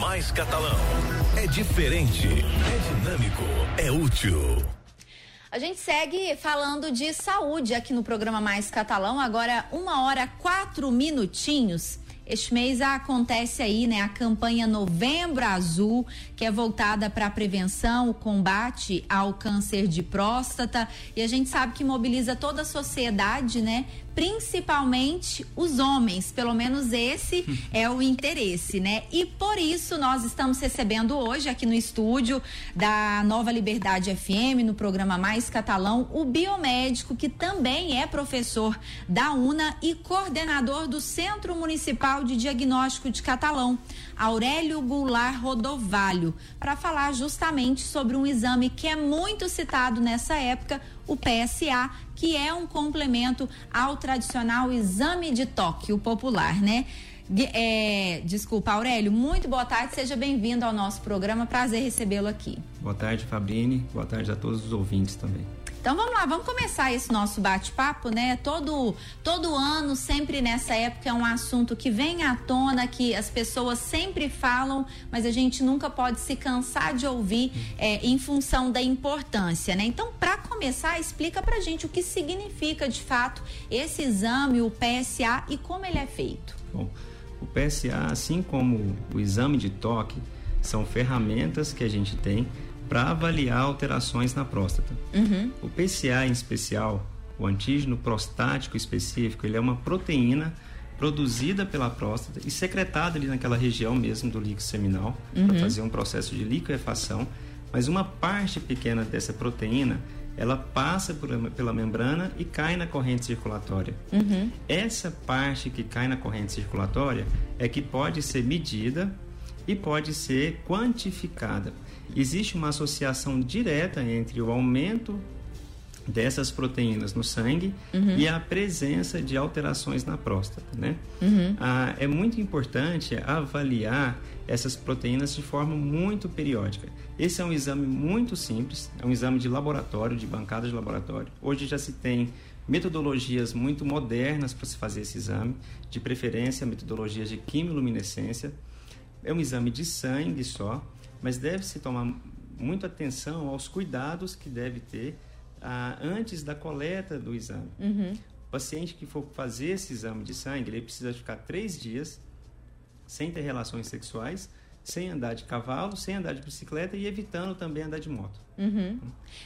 Mais Catalão. É diferente, é dinâmico, é útil. A gente segue falando de saúde aqui no programa Mais Catalão. Agora, uma hora, quatro minutinhos. Este mês acontece aí, né, a campanha Novembro Azul, que é voltada para a prevenção, o combate ao câncer de próstata, e a gente sabe que mobiliza toda a sociedade, né, principalmente os homens, pelo menos esse é o interesse, né? E por isso nós estamos recebendo hoje aqui no estúdio da Nova Liberdade FM, no programa Mais Catalão, o biomédico que também é professor da UNA e coordenador do Centro Municipal de Diagnóstico de Catalão, Aurélio Goulart Rodovalho, para falar justamente sobre um exame que é muito citado nessa época, o PSA, que é um complemento ao tradicional exame de toque, o popular, né? É, desculpa, Aurélio, muito boa tarde, seja bem-vindo ao nosso programa, prazer recebê-lo aqui. Boa tarde, Fabrini, boa tarde a todos os ouvintes também. Então vamos lá, vamos começar esse nosso bate-papo, né? Todo, todo ano, sempre nessa época, é um assunto que vem à tona, que as pessoas sempre falam, mas a gente nunca pode se cansar de ouvir é, em função da importância, né? Então, para começar, explica pra gente o que significa de fato esse exame, o PSA, e como ele é feito. Bom, o PSA, assim como o exame de toque, são ferramentas que a gente tem para avaliar alterações na próstata. Uhum. O PCA em especial, o antígeno prostático específico, ele é uma proteína produzida pela próstata e secretada ali naquela região mesmo do líquido seminal uhum. para fazer um processo de liquefação. Mas uma parte pequena dessa proteína ela passa por, pela membrana e cai na corrente circulatória. Uhum. Essa parte que cai na corrente circulatória é que pode ser medida e pode ser quantificada existe uma associação direta entre o aumento dessas proteínas no sangue uhum. e a presença de alterações na próstata, né? Uhum. Ah, é muito importante avaliar essas proteínas de forma muito periódica. Esse é um exame muito simples, é um exame de laboratório, de bancada de laboratório. Hoje já se tem metodologias muito modernas para se fazer esse exame, de preferência metodologias de quimiluminescência. É um exame de sangue só, mas deve-se tomar muita atenção aos cuidados que deve ter ah, antes da coleta do exame. Uhum. O paciente que for fazer esse exame de sangue, ele precisa ficar três dias sem ter relações sexuais sem andar de cavalo, sem andar de bicicleta e evitando também andar de moto. Uhum.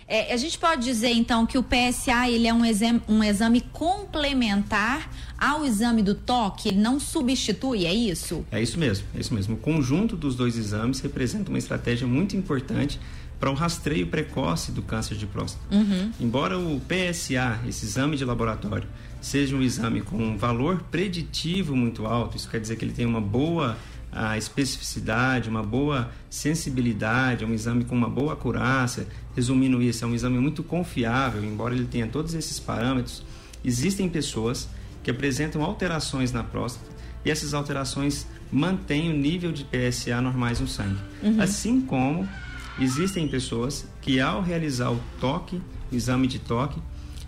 É, a gente pode dizer então que o PSA ele é um exame, um exame complementar ao exame do toque, ele não substitui, é isso? É isso mesmo, é isso mesmo. O conjunto dos dois exames representa uma estratégia muito importante para o rastreio precoce do câncer de próstata. Uhum. Embora o PSA, esse exame de laboratório, seja um exame com um valor preditivo muito alto, isso quer dizer que ele tem uma boa a especificidade, uma boa sensibilidade, é um exame com uma boa acurácia. Resumindo isso, é um exame muito confiável, embora ele tenha todos esses parâmetros. Existem pessoas que apresentam alterações na próstata e essas alterações mantêm o nível de PSA normais no sangue. Uhum. Assim como existem pessoas que, ao realizar o toque, o exame de toque,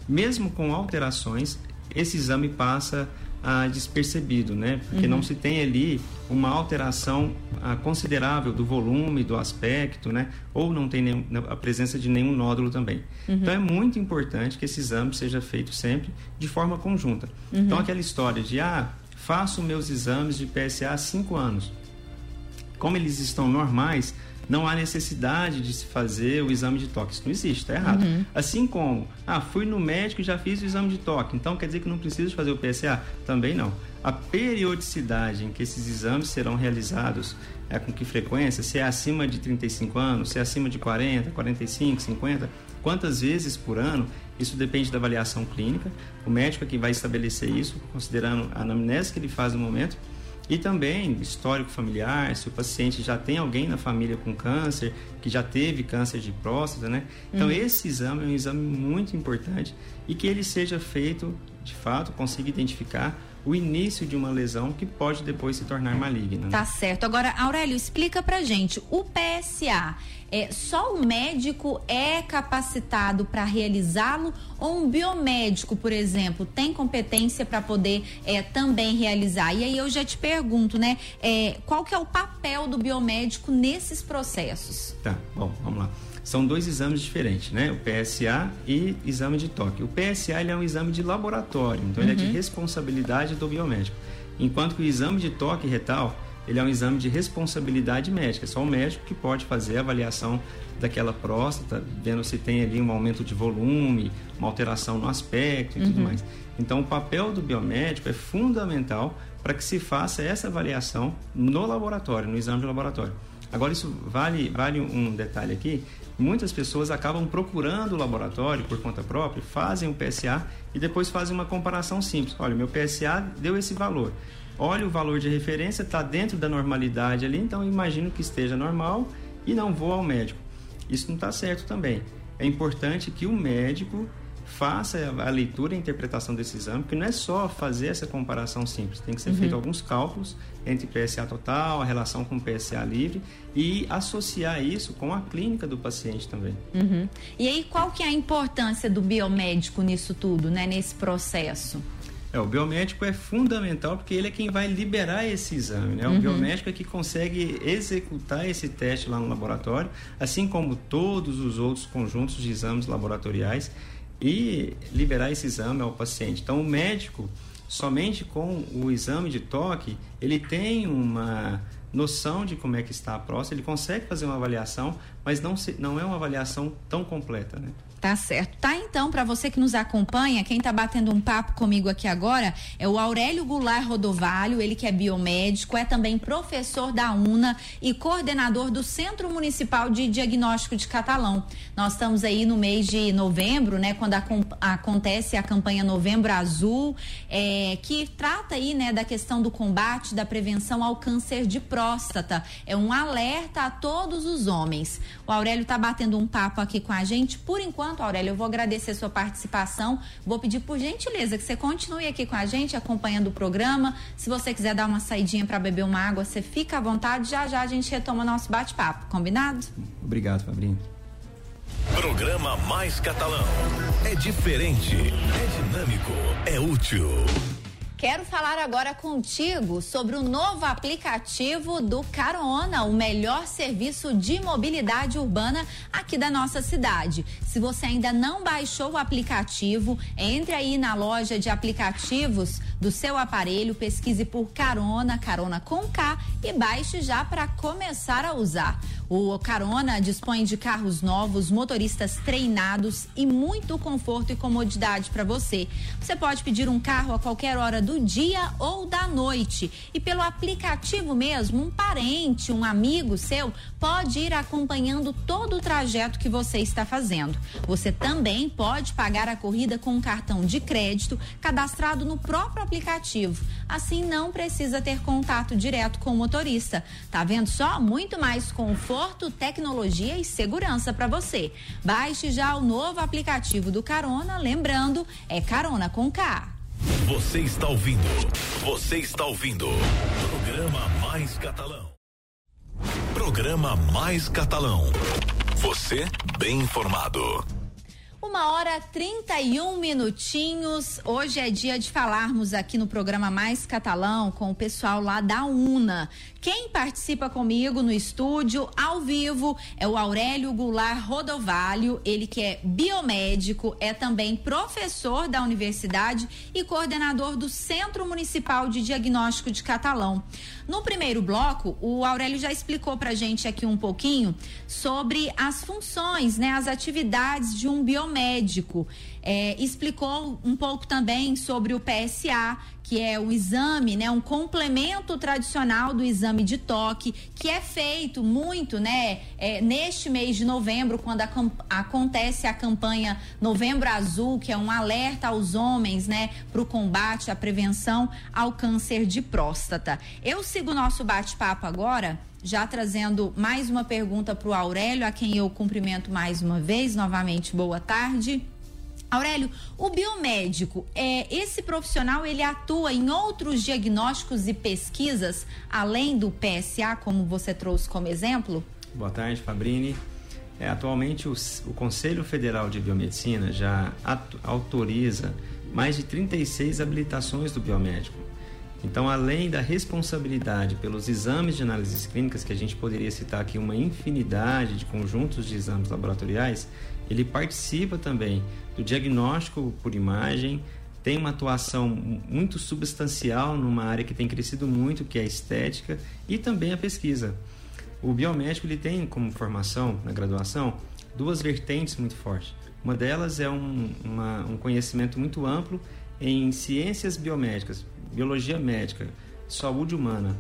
mesmo com alterações, esse exame passa ah, despercebido, né? Porque uhum. não se tem ali uma alteração ah, considerável do volume, do aspecto, né? Ou não tem nenhum, a presença de nenhum nódulo também. Uhum. Então é muito importante que esse exame seja feito sempre de forma conjunta. Uhum. Então aquela história de ah, faço meus exames de PSA há cinco anos. Como eles estão normais, não há necessidade de se fazer o exame de toque. Isso não existe, está errado. Uhum. Assim como, ah, fui no médico e já fiz o exame de toque, então quer dizer que não preciso fazer o PSA? Também não. A periodicidade em que esses exames serão realizados é com que frequência, se é acima de 35 anos, se é acima de 40, 45, 50, quantas vezes por ano, isso depende da avaliação clínica. O médico é quem vai estabelecer isso, considerando a anamnese que ele faz no momento e também histórico familiar, se o paciente já tem alguém na família com câncer, que já teve câncer de próstata, né? Então, uhum. esse exame é um exame muito importante e que ele seja feito, de fato, consiga identificar o início de uma lesão que pode depois se tornar maligna. Né? Tá certo. Agora, Aurélio, explica pra gente, o PSA é, só o médico é capacitado para realizá-lo ou um biomédico, por exemplo, tem competência para poder é, também realizar? E aí eu já te pergunto, né? É, qual que é o papel do biomédico nesses processos? Tá, bom, vamos lá são dois exames diferentes, né? O PSA e exame de toque. O PSA ele é um exame de laboratório, então uhum. ele é de uhum. responsabilidade do biomédico. Enquanto que o exame de toque retal, ele é um exame de responsabilidade médica. Só o médico que pode fazer a avaliação daquela próstata, vendo se tem ali um aumento de volume, uma alteração no aspecto e uhum. tudo mais. Então, o papel do biomédico é fundamental para que se faça essa avaliação no laboratório, no exame de laboratório. Agora, isso vale, vale um detalhe aqui. Muitas pessoas acabam procurando o laboratório por conta própria, fazem o PSA e depois fazem uma comparação simples. Olha, meu PSA deu esse valor. Olha o valor de referência, está dentro da normalidade ali, então imagino que esteja normal e não vou ao médico. Isso não está certo também. É importante que o médico faça a leitura e a interpretação desse exame, porque não é só fazer essa comparação simples, tem que ser uhum. feito alguns cálculos entre PSA total, a relação com PSA livre e associar isso com a clínica do paciente também. Uhum. E aí qual que é a importância do biomédico nisso tudo, né, nesse processo? É, o biomédico é fundamental porque ele é quem vai liberar esse exame, né? O uhum. biomédico é que consegue executar esse teste lá no laboratório, assim como todos os outros conjuntos de exames laboratoriais e liberar esse exame ao paciente. Então, o médico, somente com o exame de toque, ele tem uma noção de como é que está a próstata, ele consegue fazer uma avaliação, mas não, se, não é uma avaliação tão completa, né? Tá certo. Tá então, para você que nos acompanha, quem tá batendo um papo comigo aqui agora é o Aurélio Goulart Rodovalho, ele que é biomédico, é também professor da UNA e coordenador do Centro Municipal de Diagnóstico de Catalão. Nós estamos aí no mês de novembro, né, quando a, acontece a campanha Novembro Azul, é, que trata aí, né, da questão do combate, da prevenção ao câncer de próstata. É um alerta a todos os homens. O Aurélio tá batendo um papo aqui com a gente. Por enquanto, enquanto, Aurélio, eu vou agradecer sua participação. Vou pedir por gentileza que você continue aqui com a gente, acompanhando o programa. Se você quiser dar uma saidinha para beber uma água, você fica à vontade. Já já a gente retoma nosso bate-papo. Combinado? Obrigado, Fabrinho. Programa Mais Catalão. É diferente, é dinâmico, é útil. Quero falar agora contigo sobre o novo aplicativo do Carona, o melhor serviço de mobilidade urbana aqui da nossa cidade. Se você ainda não baixou o aplicativo, entre aí na loja de aplicativos do seu aparelho, pesquise por Carona, Carona com K e baixe já para começar a usar. O Carona dispõe de carros novos, motoristas treinados e muito conforto e comodidade para você. Você pode pedir um carro a qualquer hora do dia ou da noite. E pelo aplicativo mesmo, um parente, um amigo seu pode ir acompanhando todo o trajeto que você está fazendo. Você também pode pagar a corrida com um cartão de crédito cadastrado no próprio aplicativo. Assim não precisa ter contato direto com o motorista. Tá vendo só? Muito mais conforto tecnologia e segurança para você. Baixe já o novo aplicativo do Carona, lembrando, é Carona com K. Você está ouvindo? Você está ouvindo? Programa Mais Catalão. Programa Mais Catalão. Você bem informado. Uma hora 31 minutinhos. Hoje é dia de falarmos aqui no programa Mais Catalão com o pessoal lá da UNA. Quem participa comigo no estúdio, ao vivo, é o Aurélio Goulart Rodovalho, ele que é biomédico, é também professor da universidade e coordenador do Centro Municipal de Diagnóstico de Catalão. No primeiro bloco, o Aurélio já explicou pra gente aqui um pouquinho sobre as funções, né, as atividades de um biomédico. É, explicou um pouco também sobre o PSA, que é o exame, né, um complemento tradicional do exame de toque, que é feito muito, né, é, neste mês de novembro, quando a, acontece a campanha Novembro Azul, que é um alerta aos homens, né, para o combate, a prevenção ao câncer de próstata. Eu sigo o nosso bate-papo agora já trazendo mais uma pergunta para o Aurélio, a quem eu cumprimento mais uma vez. Novamente, boa tarde. Aurélio, o biomédico, é, esse profissional ele atua em outros diagnósticos e pesquisas além do PSA, como você trouxe como exemplo? Boa tarde, Fabrini. É, atualmente, o, o, Conselho Federal de Biomedicina já autoriza mais de 36 habilitações do biomédico. Então, além da responsabilidade pelos exames de análises clínicas, que a gente poderia citar aqui uma infinidade de conjuntos de exames laboratoriais, ele participa também do diagnóstico por imagem, tem uma atuação muito substancial numa área que tem crescido muito, que é a estética, e também a pesquisa. O biomédico ele tem como formação na graduação duas vertentes muito fortes. Uma delas é um, uma, um conhecimento muito amplo em ciências biomédicas, biologia médica, saúde humana.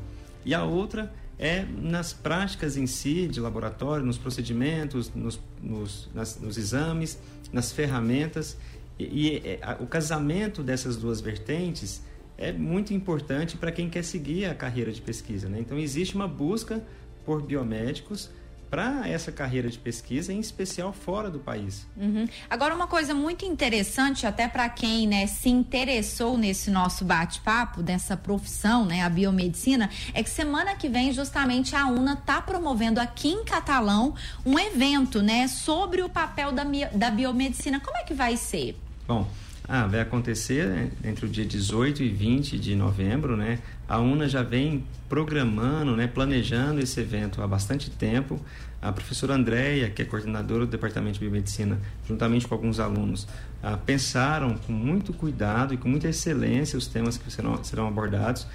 E a outra é nas práticas em si, de laboratório, nos procedimentos, nos, nos, nas, nos exames, nas ferramentas. E, e é, a, o casamento dessas duas vertentes é muito importante para quem quer seguir a carreira de pesquisa. Né? Então, existe uma busca por biomédicos para essa carreira de pesquisa, em especial fora do país. Uhum. Agora, uma coisa muito interessante, até para quem né, se interessou nesse nosso bate-papo, dessa profissão, né, a biomedicina, é que semana que vem, justamente, a UNA está promovendo aqui em Catalão um evento né, sobre o papel da, da biomedicina. Como é que vai ser? Bom, ah, vai acontecer né, entre o dia 18 e 20 de novembro, né? A UNA já vem programando, né, planejando esse evento há bastante tempo. A professora Andréia, que é coordenadora do Departamento de Biomedicina, juntamente com alguns alunos, ah, pensaram com muito cuidado e com muita excelência os temas que serão, serão abordados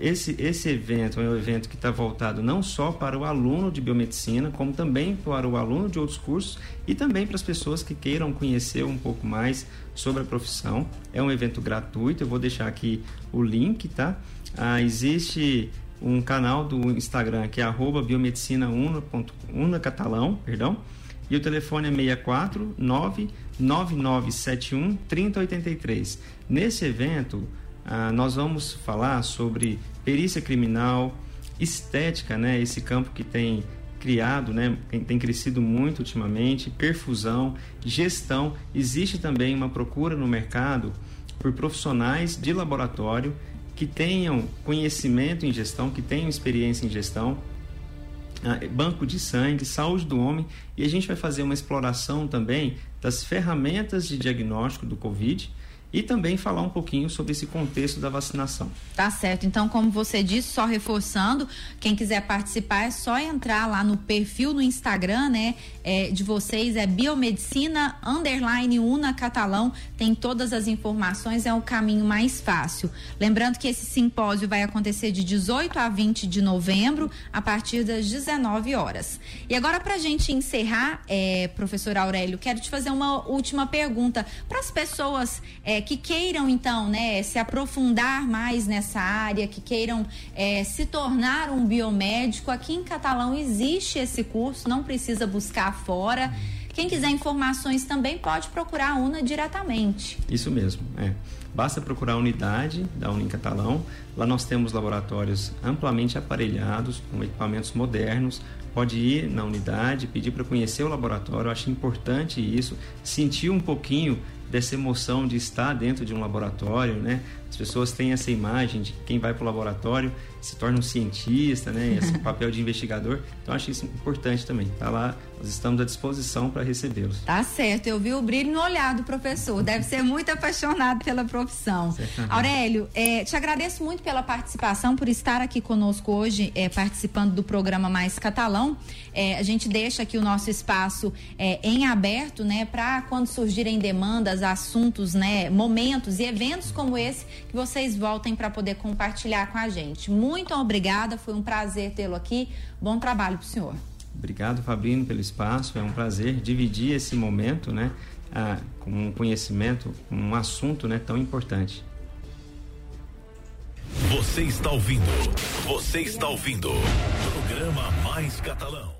esse, esse evento é um evento que está voltado não só para o aluno de biomedicina, como também para o aluno de outros cursos e também para as pessoas que queiram conhecer um pouco mais sobre a profissão. É um evento gratuito, eu vou deixar aqui o link, tá? Ah, existe um canal do Instagram que é arroba perdão, e o telefone é 64 99971 3083. Nesse evento, ah, nós vamos falar sobre perícia criminal, estética, né? Esse campo que tem criado, né, tem crescido muito ultimamente, perfusão, gestão. Existe também uma procura no mercado por profissionais de laboratório que tenham conhecimento em gestão, que tenham experiência em gestão, ah, banco de sangue, saúde do homem, e a gente vai fazer uma exploração também das ferramentas de diagnóstico do Covid e também falar um pouquinho sobre esse contexto da vacinação. Tá certo. Então, como você disse, só reforçando, quem quiser participar é só entrar lá no perfil no Instagram, né, é, de vocês é biomedicina underline una catalão, tem todas as informações, é o caminho mais fácil. Lembrando que esse simpósio vai acontecer de 18 a 20 de novembro, a partir das 19 horas. E agora, para gente encerrar, é, professor Aurélio, quero te fazer uma última pergunta para as pessoas. É, que queiram então, né, se aprofundar mais nessa área, que queiram é, se tornar um biomédico, aqui em Catalão existe esse curso, não precisa buscar fora. Quem quiser informações também pode procurar a UNA diretamente. Isso mesmo, é. Basta procurar a unidade da UNA em Catalão. Lá nós temos laboratórios amplamente aparelhados, com equipamentos modernos. Pode ir na unidade, pedir para conhecer o laboratório. Eu acho importante isso, sentir um pouquinho dessa emoção de estar dentro de um laboratório, né? As pessoas têm essa imagem de quem vai para o laboratório se torna um cientista, né? Esse papel de investigador. Então acho isso importante também. Tá lá, nós estamos à disposição para recebê-los. Tá certo. Eu vi o brilho no olhar do professor. Deve ser muito apaixonado pela profissão. Certamente. Aurélio, é, te agradeço muito pela participação, por estar aqui conosco hoje, é, participando do programa Mais Catalão. É, a gente deixa aqui o nosso espaço é, em aberto, né? Para quando surgirem demandas, assuntos, né? Momentos e eventos como esse que vocês voltem para poder compartilhar com a gente. Muito obrigada, foi um prazer tê-lo aqui. Bom trabalho para o senhor. Obrigado, Fabrício, pelo espaço. É um prazer dividir esse momento, né, ah, com um conhecimento, um assunto, né, tão importante. Você está ouvindo? Você está ouvindo? Programa Mais Catalão.